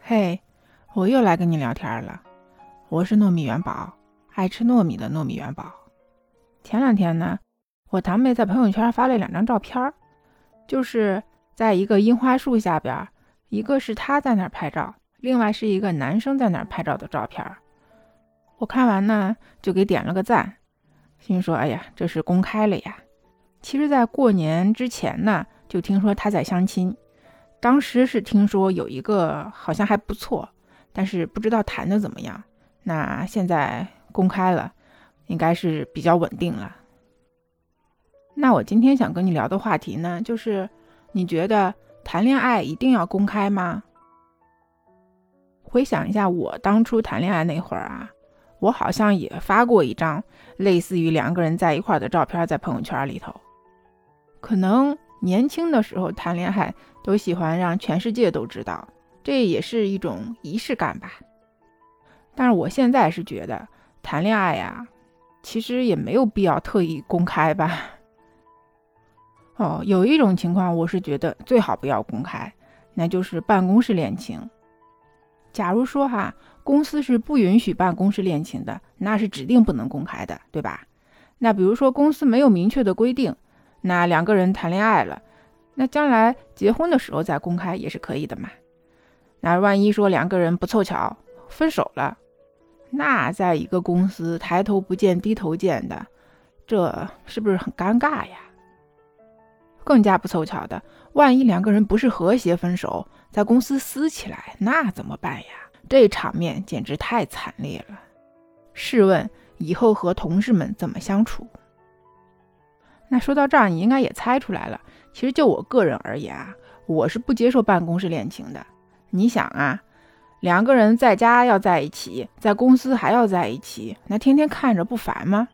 嘿，我又来跟你聊天了。我是糯米元宝，爱吃糯米的糯米元宝。前两天呢，我堂妹在朋友圈发了两张照片，就是在一个樱花树下边，一个是她在那儿拍照，另外是一个男生在那儿拍照的照片。我看完呢，就给点了个赞，心说：“哎呀，这是公开了呀！”其实，在过年之前呢，就听说他在相亲。当时是听说有一个好像还不错，但是不知道谈的怎么样。那现在公开了，应该是比较稳定了。那我今天想跟你聊的话题呢，就是你觉得谈恋爱一定要公开吗？回想一下我当初谈恋爱那会儿啊，我好像也发过一张类似于两个人在一块儿的照片在朋友圈里头，可能。年轻的时候谈恋爱都喜欢让全世界都知道，这也是一种仪式感吧。但是我现在是觉得谈恋爱呀，其实也没有必要特意公开吧。哦，有一种情况我是觉得最好不要公开，那就是办公室恋情。假如说哈，公司是不允许办公室恋情的，那是指定不能公开的，对吧？那比如说公司没有明确的规定。那两个人谈恋爱了，那将来结婚的时候再公开也是可以的嘛。那万一说两个人不凑巧分手了，那在一个公司抬头不见低头见的，这是不是很尴尬呀？更加不凑巧的，万一两个人不是和谐分手，在公司撕起来，那怎么办呀？这场面简直太惨烈了。试问以后和同事们怎么相处？那说到这儿，你应该也猜出来了。其实就我个人而言啊，我是不接受办公室恋情的。你想啊，两个人在家要在一起，在公司还要在一起，那天天看着不烦吗？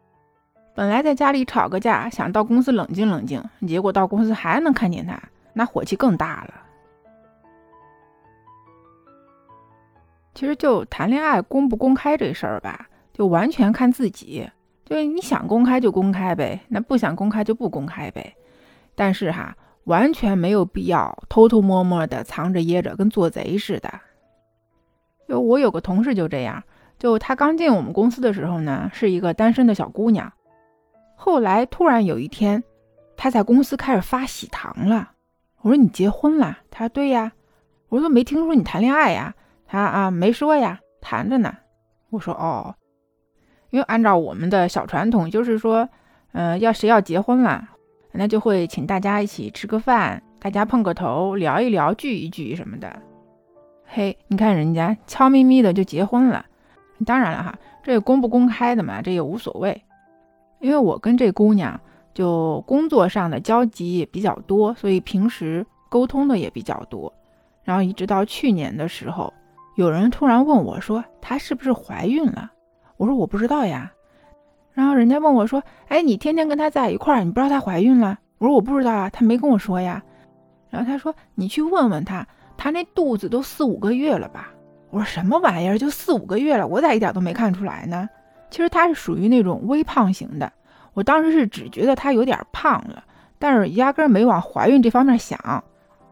本来在家里吵个架，想到公司冷静冷静，结果到公司还能看见他，那火气更大了。其实就谈恋爱公不公开这事儿吧，就完全看自己。就是，你想公开就公开呗，那不想公开就不公开呗。但是哈，完全没有必要偷偷摸摸的藏着掖着，跟做贼似的。就我有个同事就这样，就他刚进我们公司的时候呢，是一个单身的小姑娘。后来突然有一天，她在公司开始发喜糖了。我说你结婚了？她说对呀。我说没听说你谈恋爱呀？她啊没说呀，谈着呢。我说哦。因为按照我们的小传统，就是说，嗯，要谁要结婚了，那就会请大家一起吃个饭，大家碰个头，聊一聊，聚一聚什么的。嘿，你看人家悄咪咪的就结婚了。当然了哈，这公不公开的嘛，这也无所谓。因为我跟这姑娘就工作上的交集也比较多，所以平时沟通的也比较多。然后一直到去年的时候，有人突然问我说，她是不是怀孕了？我说我不知道呀，然后人家问我说：“哎，你天天跟他在一块儿，你不知道她怀孕了？”我说我不知道啊，她没跟我说呀。然后他说：“你去问问他，他那肚子都四五个月了吧？”我说：“什么玩意儿？就四五个月了，我咋一点都没看出来呢？”其实她是属于那种微胖型的，我当时是只觉得她有点胖了，但是压根儿没往怀孕这方面想，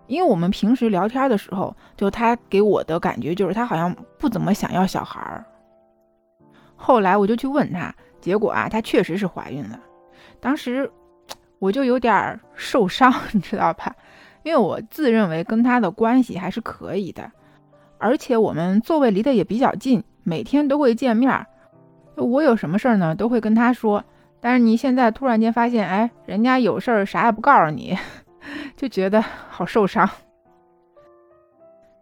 因为我们平时聊天的时候，就她给我的感觉就是她好像不怎么想要小孩儿。后来我就去问她，结果啊，她确实是怀孕了。当时我就有点受伤，你知道吧？因为我自认为跟她的关系还是可以的，而且我们座位离得也比较近，每天都会见面。我有什么事儿呢，都会跟她说。但是你现在突然间发现，哎，人家有事儿啥也不告诉你，就觉得好受伤。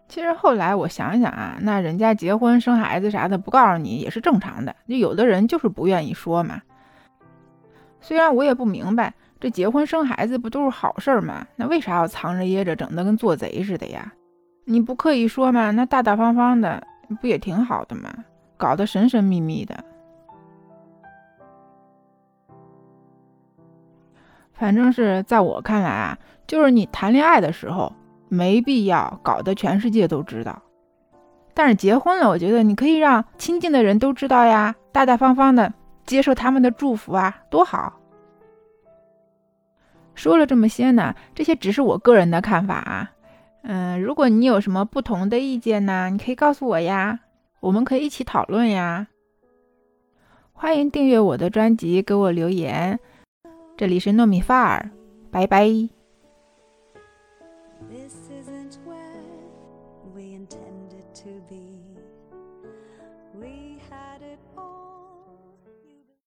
其实后来我想想啊，那人家结婚生孩子啥的不告诉你也是正常的，就有的人就是不愿意说嘛。虽然我也不明白，这结婚生孩子不都是好事儿吗？那为啥要藏着掖着，整的跟做贼似的呀？你不刻意说嘛，那大大方方的不也挺好的吗？搞得神神秘秘的。反正是在我看来啊，就是你谈恋爱的时候。没必要搞得全世界都知道，但是结婚了，我觉得你可以让亲近的人都知道呀，大大方方的接受他们的祝福啊，多好。说了这么些呢，这些只是我个人的看法啊。嗯，如果你有什么不同的意见呢，你可以告诉我呀，我们可以一起讨论呀。欢迎订阅我的专辑，给我留言。这里是糯米范儿，拜拜。we intended to be. We had it all.